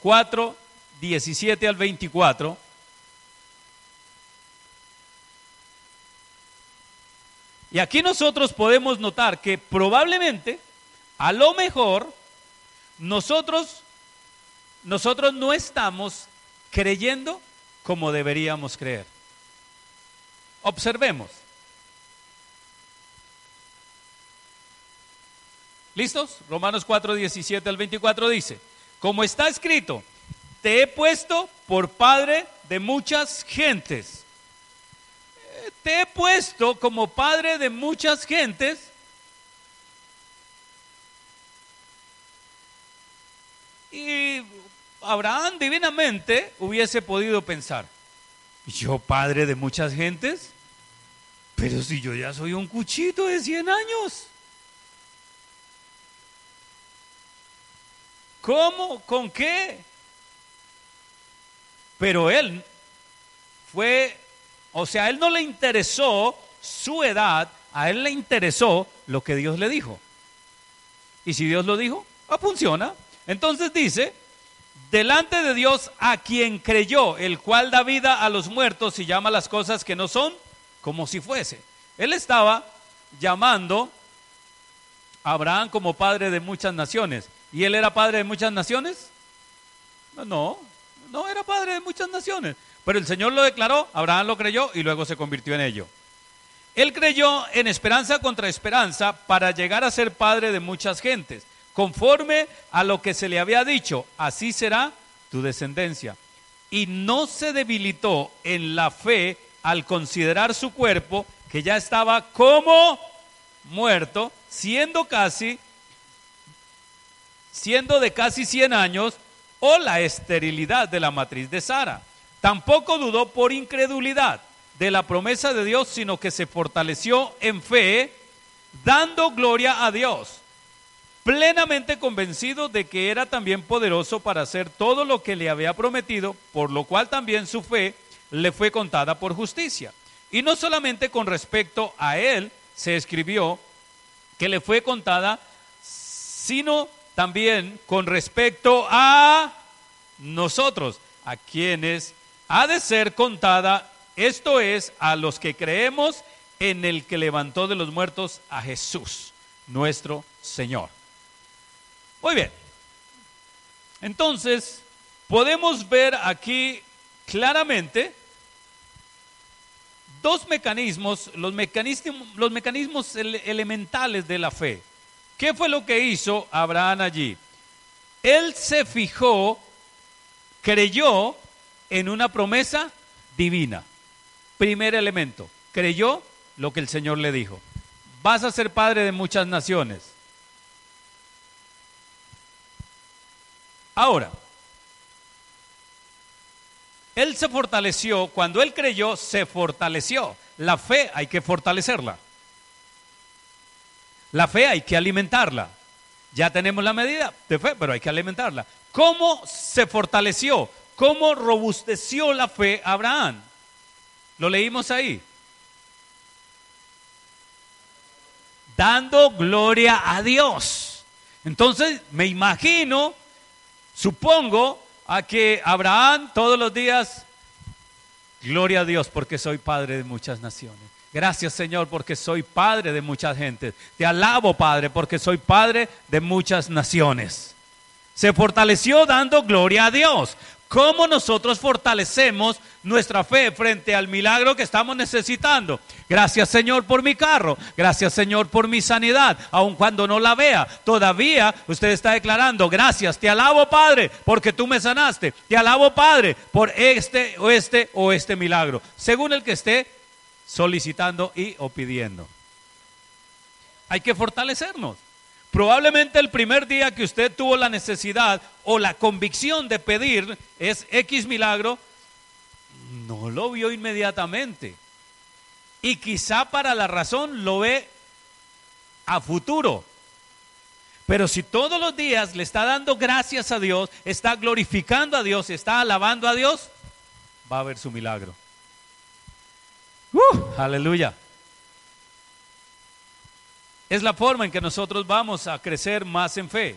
4, 17 al 24. Y aquí nosotros podemos notar que probablemente, a lo mejor, nosotros, nosotros no estamos creyendo como deberíamos creer. Observemos. ¿Listos? Romanos 4, 17 al 24 dice, como está escrito, te he puesto por padre de muchas gentes te he puesto como padre de muchas gentes. Y Abraham divinamente hubiese podido pensar, ¿yo padre de muchas gentes? Pero si yo ya soy un cuchito de 100 años. ¿Cómo? ¿Con qué? Pero él fue, o sea, a él no le interesó su edad, a él le interesó lo que Dios le dijo. Y si Dios lo dijo, ah, funciona. Entonces dice, delante de Dios a quien creyó, el cual da vida a los muertos y llama las cosas que no son como si fuese. Él estaba llamando a Abraham como padre de muchas naciones. ¿Y él era padre de muchas naciones? No, no era padre de muchas naciones. Pero el Señor lo declaró, Abraham lo creyó y luego se convirtió en ello. Él creyó en esperanza contra esperanza para llegar a ser padre de muchas gentes, conforme a lo que se le había dicho, así será tu descendencia. Y no se debilitó en la fe al considerar su cuerpo, que ya estaba como muerto, siendo casi, siendo de casi 100 años, o la esterilidad de la matriz de Sara. Tampoco dudó por incredulidad de la promesa de Dios, sino que se fortaleció en fe, dando gloria a Dios, plenamente convencido de que era también poderoso para hacer todo lo que le había prometido, por lo cual también su fe le fue contada por justicia. Y no solamente con respecto a él se escribió que le fue contada, sino también con respecto a nosotros, a quienes ha de ser contada esto es a los que creemos en el que levantó de los muertos a Jesús, nuestro Señor. Muy bien. Entonces, podemos ver aquí claramente dos mecanismos, los mecanismos, los mecanismos elementales de la fe. ¿Qué fue lo que hizo Abraham allí? Él se fijó, creyó en una promesa divina. Primer elemento, creyó lo que el Señor le dijo. Vas a ser padre de muchas naciones. Ahora, él se fortaleció, cuando él creyó, se fortaleció. La fe hay que fortalecerla. La fe hay que alimentarla. Ya tenemos la medida de fe, pero hay que alimentarla. ¿Cómo se fortaleció? ¿Cómo robusteció la fe Abraham? Lo leímos ahí. Dando gloria a Dios. Entonces, me imagino, supongo, a que Abraham todos los días, gloria a Dios porque soy padre de muchas naciones. Gracias Señor porque soy padre de muchas gentes. Te alabo Padre porque soy padre de muchas naciones. Se fortaleció dando gloria a Dios. ¿Cómo nosotros fortalecemos nuestra fe frente al milagro que estamos necesitando? Gracias Señor por mi carro, gracias Señor por mi sanidad, aun cuando no la vea. Todavía usted está declarando, gracias, te alabo Padre porque tú me sanaste, te alabo Padre por este o este o este milagro, según el que esté solicitando y o pidiendo. Hay que fortalecernos. Probablemente el primer día que usted tuvo la necesidad o la convicción de pedir es X milagro, no lo vio inmediatamente. Y quizá para la razón lo ve a futuro. Pero si todos los días le está dando gracias a Dios, está glorificando a Dios, está alabando a Dios, va a ver su milagro. ¡Uh! aleluya es la forma en que nosotros vamos a crecer más en fe.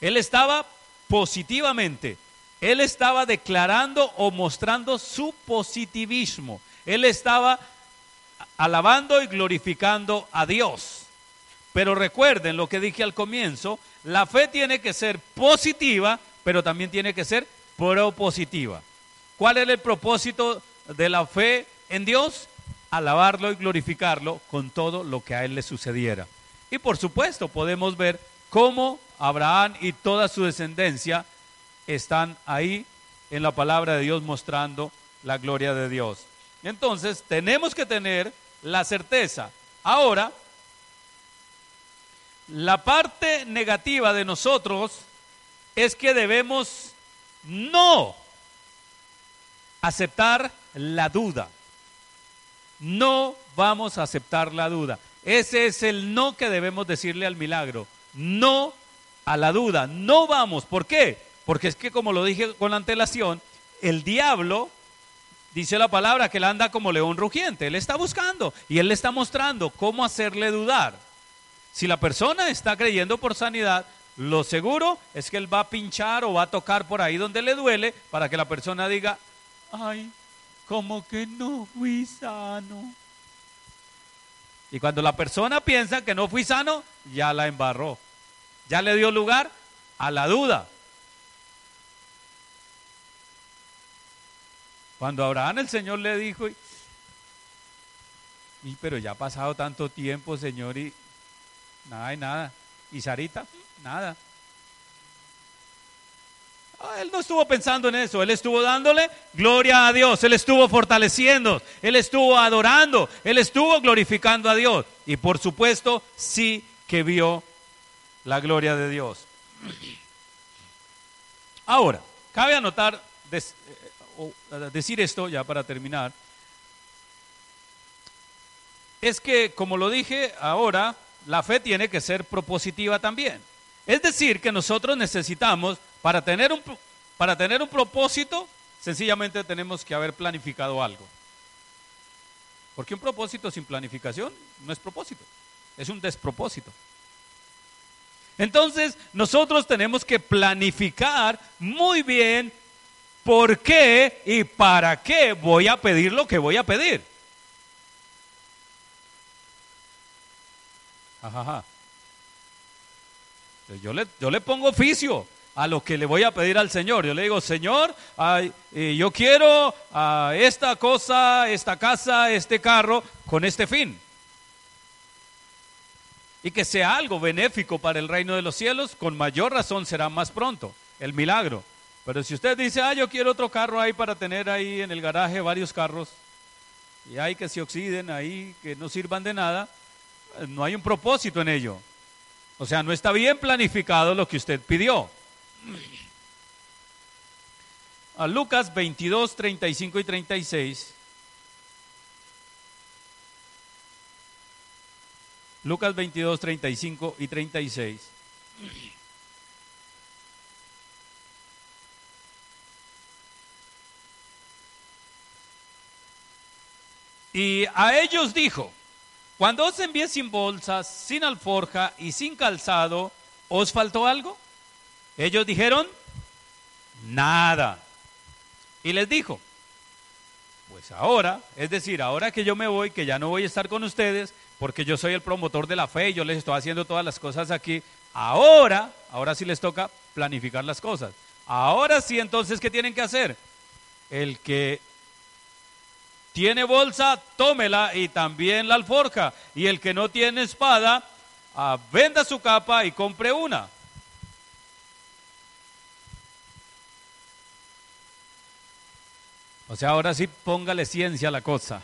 Él estaba positivamente, él estaba declarando o mostrando su positivismo. Él estaba alabando y glorificando a Dios. Pero recuerden lo que dije al comienzo, la fe tiene que ser positiva, pero también tiene que ser propositiva. ¿Cuál era el propósito de la fe en Dios? Alabarlo y glorificarlo con todo lo que a él le sucediera. Y por supuesto podemos ver cómo Abraham y toda su descendencia están ahí en la palabra de Dios mostrando la gloria de Dios. Entonces tenemos que tener la certeza. Ahora, la parte negativa de nosotros es que debemos no aceptar la duda. No vamos a aceptar la duda. Ese es el no que debemos decirle al milagro. No a la duda. No vamos. ¿Por qué? Porque es que como lo dije con antelación, el diablo dice la palabra que él anda como león rugiente. Él está buscando y él le está mostrando cómo hacerle dudar. Si la persona está creyendo por sanidad, lo seguro es que él va a pinchar o va a tocar por ahí donde le duele para que la persona diga, ay, como que no fui sano. Y cuando la persona piensa que no fui sano, ya la embarró. Ya le dio lugar a la duda. Cuando Abraham el Señor le dijo, y, pero ya ha pasado tanto tiempo, Señor, y nada y nada. ¿Y Sarita? Nada. Ah, él no estuvo pensando en eso, él estuvo dándole gloria a Dios, él estuvo fortaleciendo, él estuvo adorando, él estuvo glorificando a Dios. Y por supuesto, sí que vio la gloria de Dios. Ahora, cabe anotar, eh, eh, decir esto ya para terminar, es que, como lo dije ahora, la fe tiene que ser propositiva también. Es decir, que nosotros necesitamos, para tener un, para tener un propósito, sencillamente tenemos que haber planificado algo. Porque un propósito sin planificación no es propósito, es un despropósito. Entonces, nosotros tenemos que planificar muy bien por qué y para qué voy a pedir lo que voy a pedir. Ajá. Yo le, yo le pongo oficio a lo que le voy a pedir al Señor. Yo le digo, Señor, eh, yo quiero a esta cosa, esta casa, este carro, con este fin. Y que sea algo benéfico para el reino de los cielos, con mayor razón será más pronto el milagro. Pero si usted dice, ah, yo quiero otro carro ahí para tener ahí en el garaje varios carros, y hay que se oxiden ahí, que no sirvan de nada, no hay un propósito en ello. O sea, no está bien planificado lo que usted pidió. A Lucas 22, 35 y 36. Lucas 22, 35 y 36. Y a ellos dijo, cuando os envié sin bolsas, sin alforja y sin calzado, ¿os faltó algo? Ellos dijeron, nada. Y les dijo, pues ahora, es decir, ahora que yo me voy, que ya no voy a estar con ustedes, porque yo soy el promotor de la fe y yo les estoy haciendo todas las cosas aquí, ahora, ahora sí les toca planificar las cosas. Ahora sí, entonces, ¿qué tienen que hacer? El que tiene bolsa, tómela y también la alforja. Y el que no tiene espada, ah, venda su capa y compre una. O sea, ahora sí póngale ciencia a la cosa.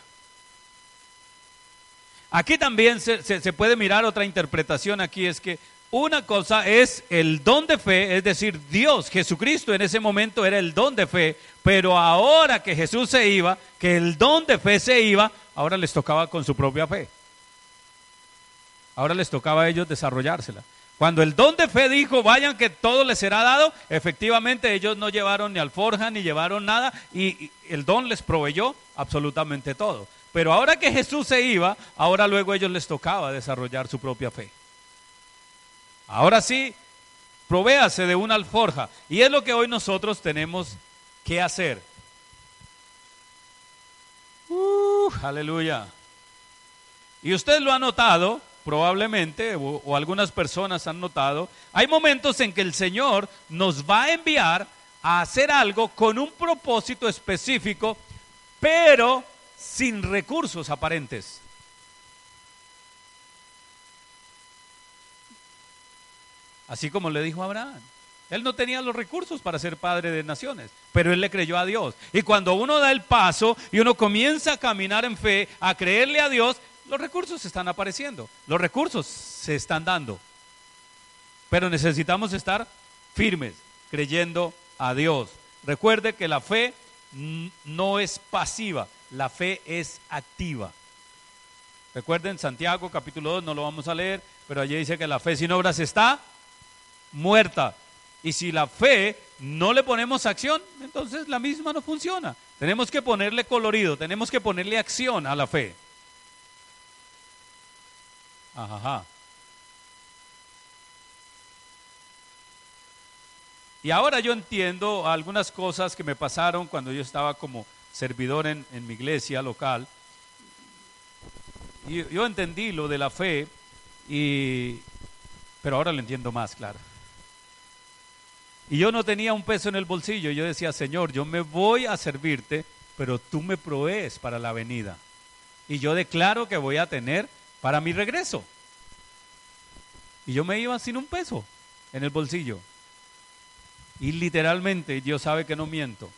Aquí también se, se, puede mirar otra interpretación aquí, es que una cosa es el don de fe, es decir, Dios, Jesucristo en ese momento era el don de fe, pero ahora que Jesús se iba, que el don de fe se iba, ahora les tocaba con su propia fe. Ahora les tocaba a ellos desarrollársela. Cuando el don de fe dijo, vayan que todo les será dado, efectivamente ellos no llevaron ni alforja ni llevaron nada y el don les proveyó absolutamente todo. Pero ahora que Jesús se iba, ahora luego a ellos les tocaba desarrollar su propia fe. Ahora sí, provéase de una alforja. Y es lo que hoy nosotros tenemos que hacer. Uh, aleluya. Y usted lo ha notado, probablemente, o, algunas personas han notado, hay momentos en que el Señor nos va a enviar a hacer algo con un propósito específico, pero sin recursos aparentes. Así como le dijo Abraham. Él no tenía los recursos para ser padre de naciones, pero él le creyó a Dios. Y cuando uno da el paso y uno comienza a caminar en fe, a creerle a Dios, los recursos están apareciendo, los recursos se están dando. Pero necesitamos estar firmes, creyendo a Dios. Recuerde que la fe no es pasiva, la fe es activa. Recuerden, Santiago capítulo 2, no lo vamos a leer, pero allí dice que la fe sin obras está muerta. Y si la fe no le ponemos acción, entonces la misma no funciona. Tenemos que ponerle colorido, tenemos que ponerle acción a la fe. Ajá. Y ahora yo entiendo algunas cosas que me pasaron cuando yo estaba como servidor en, mi iglesia local. Y yo entendí lo de la fe, y, pero ahora lo entiendo más, claro. Y yo no tenía un peso en el bolsillo. Yo decía, Señor, yo me voy a servirte, pero tú me provees para la venida. Y yo declaro que voy a tener para mi regreso. Y yo me iba sin un peso en el bolsillo. Y literalmente, Dios sabe que no miento.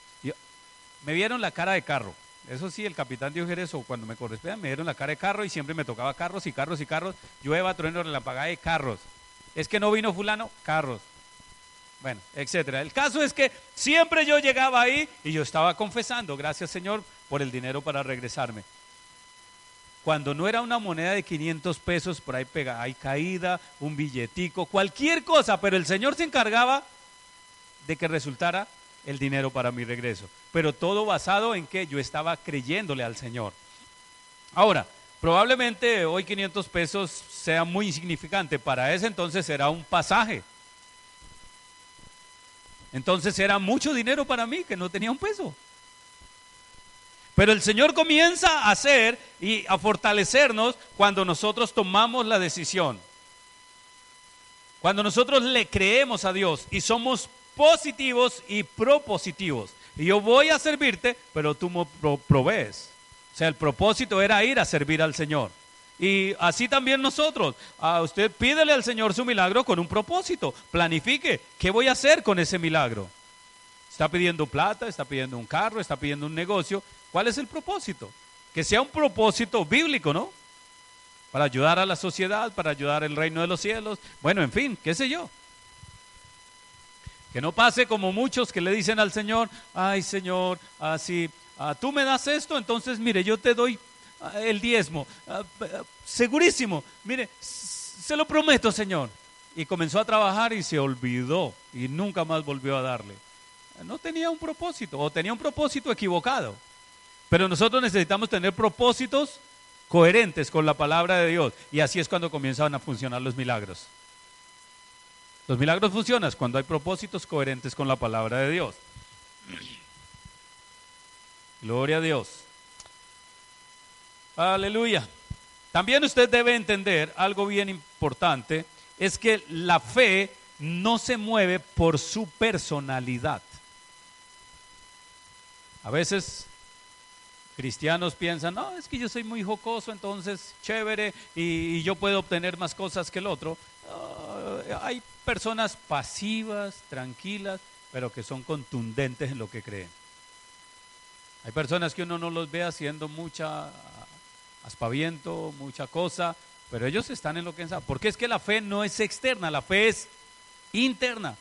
me vieron la cara de carro. Eso sí, el capitán Dios o cuando me corresponde, me dieron la cara de carro y siempre me tocaba carros y carros y carros. Llueva, trueno, la pagada de carros. Es que no vino fulano, carros. Bueno, etcétera. El caso es que siempre yo llegaba ahí y yo estaba confesando, gracias Señor por el dinero para regresarme. Cuando no era una moneda de 500 pesos, por ahí pega, hay caída, un billetico, cualquier cosa, pero el Señor se encargaba de que resultara el dinero para mi regreso. Pero todo basado en que yo estaba creyéndole al Señor. Ahora, probablemente hoy 500 pesos sea muy insignificante, para ese entonces era un pasaje. Entonces era mucho dinero para mí, que no tenía un peso. Pero el Señor comienza a hacer y a fortalecernos cuando nosotros tomamos la decisión. Cuando nosotros le creemos a Dios y somos positivos y propositivos. Y yo voy a servirte, pero tú me provees. O sea, el propósito era ir a servir al Señor. Y así también nosotros. A usted pídele al Señor su milagro con un propósito. Planifique. ¿Qué voy a hacer con ese milagro? Está pidiendo plata, está pidiendo un carro, está pidiendo un negocio. ¿Cuál es el propósito? Que sea un propósito bíblico, ¿no? Para ayudar a la sociedad, para ayudar al reino de los cielos. Bueno, en fin, qué sé yo. Que no pase como muchos que le dicen al Señor, ay Señor, así, ah, tú me das esto, entonces mire, yo te doy el diezmo. Ah, segurísimo. Mire, se lo prometo, Señor. Y comenzó a trabajar y se olvidó y nunca más volvió a darle. No tenía un propósito o tenía un propósito equivocado. Pero nosotros necesitamos tener propósitos coherentes con la palabra de Dios. Y así es cuando comienzan a funcionar los milagros. Los milagros funcionan cuando hay propósitos coherentes con la palabra de Dios. Gloria a Dios. Aleluya. También usted debe entender algo bien importante, es que la fe no se mueve por su personalidad. A veces cristianos piensan, no, es que yo soy muy jocoso, entonces chévere y, yo puedo obtener más cosas que el otro. Ah, hay personas pasivas, tranquilas, pero que son contundentes en lo que creen. Hay personas que uno no los ve haciendo mucha aspaviento, mucha cosa, pero ellos están en lo que saben. Porque es que la fe no es externa, la fe es interna.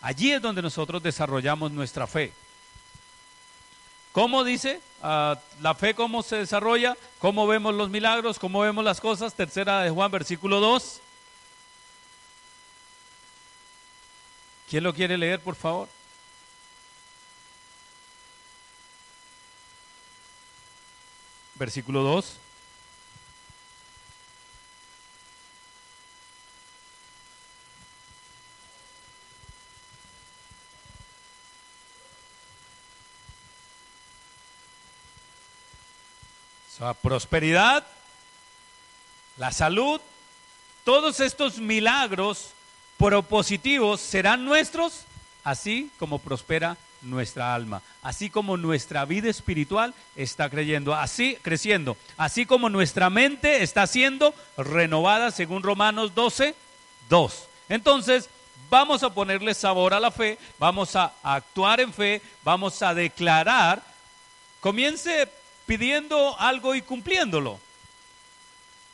Allí es donde nosotros desarrollamos nuestra fe. ¿Cómo dice? Ah, la fe, ¿cómo se desarrolla? ¿Cómo vemos los milagros? ¿Cómo vemos las cosas? Tercera de Juan, versículo 2. ¿Quién lo quiere leer, por favor? Versículo 2. La prosperidad, la salud, todos estos milagros propositivos serán nuestros, así como prospera nuestra alma, así como nuestra vida espiritual está creyendo, así creciendo, así como nuestra mente está siendo renovada según Romanos 12, 2. Entonces, vamos a ponerle sabor a la fe, vamos a actuar en fe, vamos a declarar. Comience pidiendo algo y cumpliéndolo.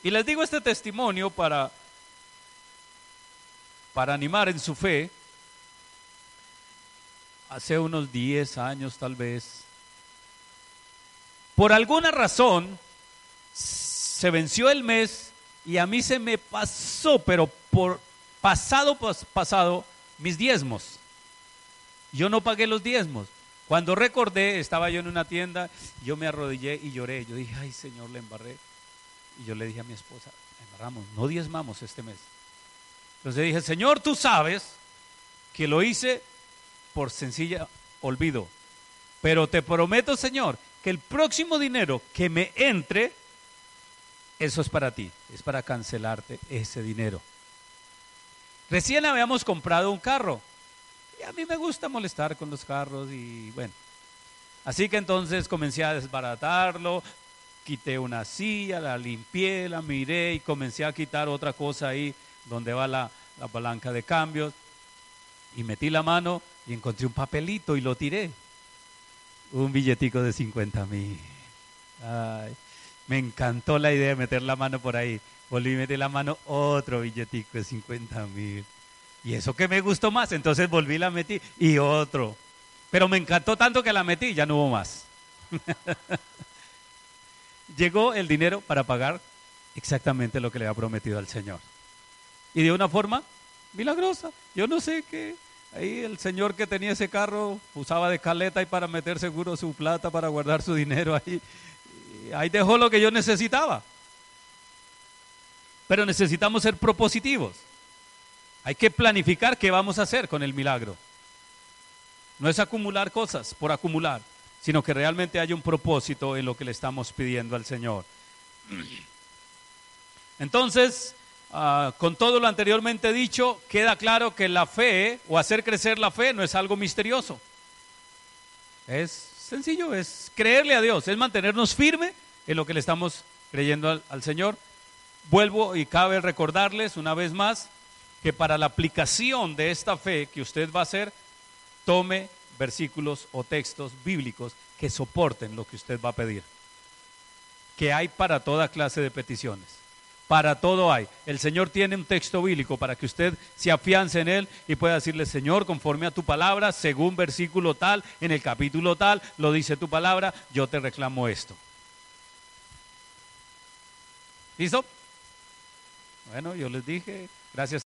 Y les digo este testimonio para, para animar en su fe. Hace unos 10 años tal vez, por alguna razón, se venció el mes y a mí se me pasó, pero por pasado pasado, mis diezmos. Yo no pagué los diezmos. Cuando recordé, estaba yo en una tienda, yo me arrodillé y lloré. Yo dije, ay Señor, le embarré. Y yo le dije a mi esposa, embarramos, no diezmamos este mes. Entonces dije, Señor, tú sabes que lo hice por sencilla olvido. Pero te prometo, Señor, que el próximo dinero que me entre, eso es para ti, es para cancelarte ese dinero. Recién habíamos comprado un carro y a mí me gusta molestar con los carros y bueno. Así que entonces comencé a desbaratarlo, quité una silla, la limpié, la miré y comencé a quitar otra cosa ahí donde va la, la palanca de cambios. Y metí la mano y encontré un papelito y lo tiré. Un billetico de 50 mil. me encantó la idea de meter la mano por ahí. Volví a meter la mano otro billetico de 50 mil. Y eso que me gustó más, entonces volví la metí y otro. Pero me encantó tanto que la metí ya no hubo más. <laughs> Llegó el dinero para pagar exactamente lo que le había prometido al Señor. Y de una forma milagrosa. Yo no sé qué. Ahí el señor que tenía ese carro usaba de caleta y para meter seguro su plata, para guardar su dinero ahí. ahí dejó lo que yo necesitaba. Pero necesitamos ser propositivos. Hay que planificar qué vamos a hacer con el milagro. No es acumular cosas por acumular, sino que realmente haya un propósito en lo que le estamos pidiendo al Señor. Entonces, ah, con todo lo anteriormente dicho, queda claro que la fe o hacer crecer la fe no es algo misterioso. Es sencillo, es creerle a Dios, es mantenernos firme en lo que le estamos creyendo al Señor. Vuelvo y cabe recordarles una vez más que para la aplicación de esta fe que usted va a hacer, tome versículos o textos bíblicos que soporten lo que usted va a pedir. Que hay para toda clase de peticiones. Para todo hay. El Señor tiene un texto bíblico para que usted se afiance en él y pueda decirle, Señor, conforme a tu palabra, según versículo tal, en el capítulo tal, lo dice tu palabra, yo te reclamo esto. ¿Listo? Bueno, yo les dije, gracias.